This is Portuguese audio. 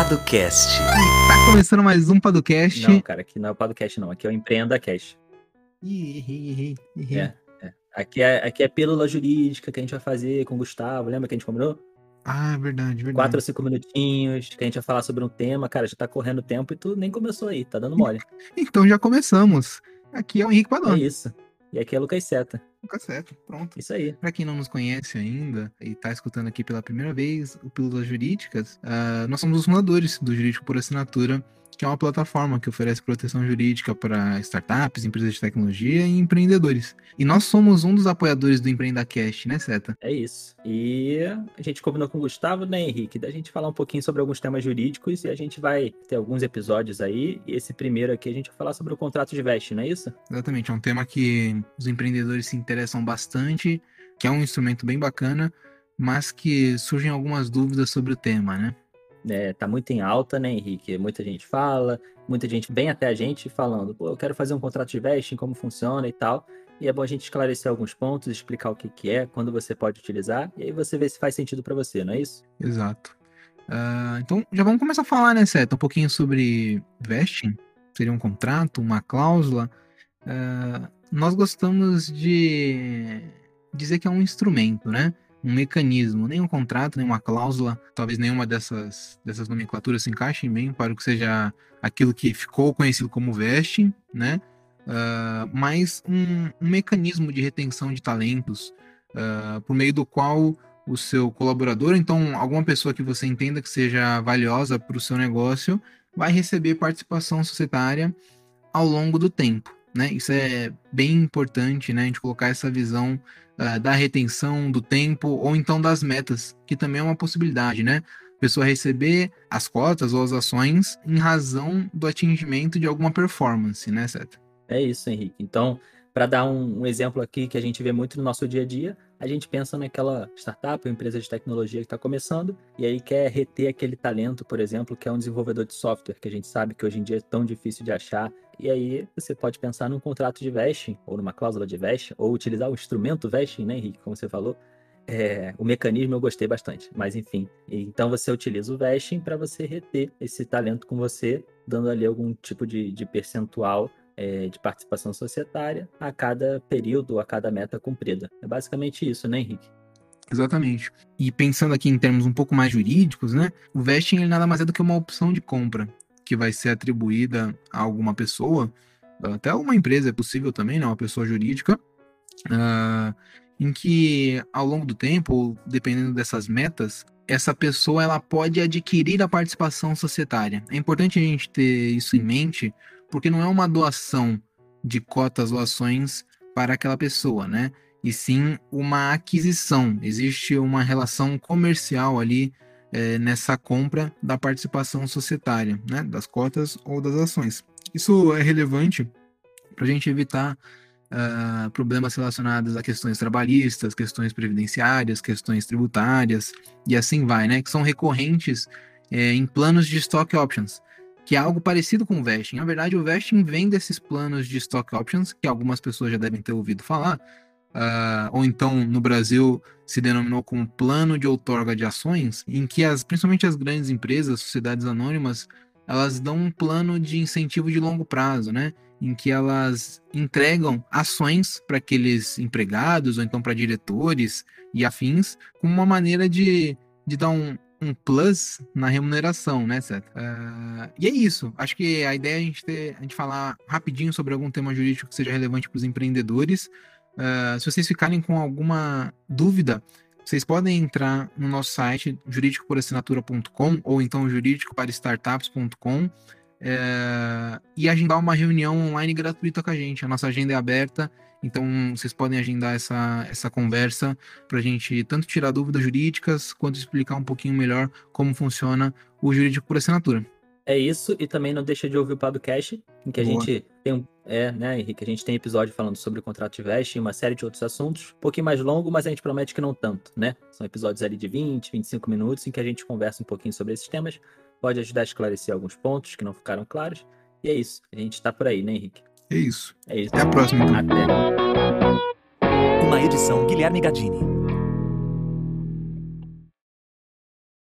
Padocast. Tá começando mais um Padocast. Não, cara, aqui não é o Padocast, não. Aqui é o Empreenda Cast. Ih, errei, errei, errei. É, é. Aqui é, aqui é pílula jurídica que a gente vai fazer com o Gustavo. Lembra que a gente combinou? Ah, verdade, verdade. Quatro ou cinco minutinhos, que a gente vai falar sobre um tema. Cara, já tá correndo tempo e tu nem começou aí, tá dando mole. Então já começamos. Aqui é o Henrique É Padon. isso. E aqui é Lucas Seta. Tá certo, pronto. Isso aí. Pra quem não nos conhece ainda e tá escutando aqui pela primeira vez o Pílulas Jurídicas, ah, nós somos os fundadores do Jurídico por Assinatura, que é uma plataforma que oferece proteção jurídica para startups, empresas de tecnologia e empreendedores. E nós somos um dos apoiadores do EmpreendaCast, né, Seta? É isso. E a gente combinou com o Gustavo, né, Henrique? Da gente falar um pouquinho sobre alguns temas jurídicos e a gente vai ter alguns episódios aí. E esse primeiro aqui a gente vai falar sobre o contrato de veste, não é isso? Exatamente, é um tema que os empreendedores se interessam bastante, que é um instrumento bem bacana, mas que surgem algumas dúvidas sobre o tema, né? É, tá muito em alta, né, Henrique? Muita gente fala, muita gente vem até a gente falando, pô, eu quero fazer um contrato de vesting, como funciona e tal. E é bom a gente esclarecer alguns pontos, explicar o que, que é, quando você pode utilizar, e aí você vê se faz sentido para você, não é isso? Exato. Ah, então, já vamos começar a falar, né, Seta, um pouquinho sobre vesting. Seria um contrato, uma cláusula. Ah, nós gostamos de dizer que é um instrumento, né? Um mecanismo, nem um contrato, nem uma cláusula, talvez nenhuma dessas, dessas nomenclaturas se encaixem bem para o que seja aquilo que ficou conhecido como vesting, né? Ah, mas um, um mecanismo de retenção de talentos, ah, por meio do qual o seu colaborador, então alguma pessoa que você entenda que seja valiosa para o seu negócio, vai receber participação societária ao longo do tempo. Né? Isso é bem importante, né? A gente colocar essa visão ah, da retenção do tempo ou então das metas, que também é uma possibilidade, né? A pessoa receber as cotas ou as ações em razão do atingimento de alguma performance, né, certo? É isso, Henrique. Então, para dar um, um exemplo aqui que a gente vê muito no nosso dia a dia, a gente pensa naquela startup ou empresa de tecnologia que está começando e aí quer reter aquele talento, por exemplo, que é um desenvolvedor de software, que a gente sabe que hoje em dia é tão difícil de achar. E aí você pode pensar num contrato de vesting, ou numa cláusula de vesting, ou utilizar o instrumento vesting, né, Henrique, como você falou. É, o mecanismo eu gostei bastante, mas enfim. Então você utiliza o vesting para você reter esse talento com você, dando ali algum tipo de, de percentual é, de participação societária a cada período, a cada meta cumprida. É basicamente isso, né, Henrique? Exatamente. E pensando aqui em termos um pouco mais jurídicos, né? O vesting ele nada mais é do que uma opção de compra que vai ser atribuída a alguma pessoa, até uma empresa é possível também, né? Uma pessoa jurídica, ah, em que ao longo do tempo, dependendo dessas metas, essa pessoa ela pode adquirir a participação societária. É importante a gente ter isso em mente, porque não é uma doação de cotas ou ações para aquela pessoa, né? E sim uma aquisição. Existe uma relação comercial ali eh, nessa compra da participação societária, né? Das cotas ou das ações. Isso é relevante para a gente evitar ah, problemas relacionados a questões trabalhistas, questões previdenciárias, questões tributárias e assim vai, né? Que são recorrentes eh, em planos de stock options que é algo parecido com o vesting. Na verdade, o vesting vem desses planos de stock options, que algumas pessoas já devem ter ouvido falar, ah, ou então no Brasil se denominou como plano de outorga de ações, em que as, principalmente as grandes empresas, sociedades anônimas, elas dão um plano de incentivo de longo prazo, né? Em que elas entregam ações para aqueles empregados, ou então para diretores e afins, como uma maneira de, de dar um, um plus na remuneração, né? Uh, e é isso. Acho que a ideia é a gente, ter, a gente falar rapidinho sobre algum tema jurídico que seja relevante para os empreendedores. Uh, se vocês ficarem com alguma dúvida, vocês podem entrar no nosso site juridicoporassinatura.com ou então juridicoparastartups.com é, e agendar uma reunião online gratuita com a gente. A nossa agenda é aberta, então vocês podem agendar essa, essa conversa para a gente tanto tirar dúvidas jurídicas quanto explicar um pouquinho melhor como funciona o jurídico por assinatura. É isso, e também não deixa de ouvir o podcast, em que a Boa. gente tem um. É, né, Henrique? A gente tem episódio falando sobre o contrato de veste e uma série de outros assuntos. Um pouquinho mais longo, mas a gente promete que não tanto, né? São episódios ali de 20, 25 minutos, em que a gente conversa um pouquinho sobre esses temas. Pode ajudar a esclarecer alguns pontos que não ficaram claros. E é isso. A gente tá por aí, né, Henrique? É isso. É isso. Até a próxima. Então. Até. Uma edição Guilherme Gadini.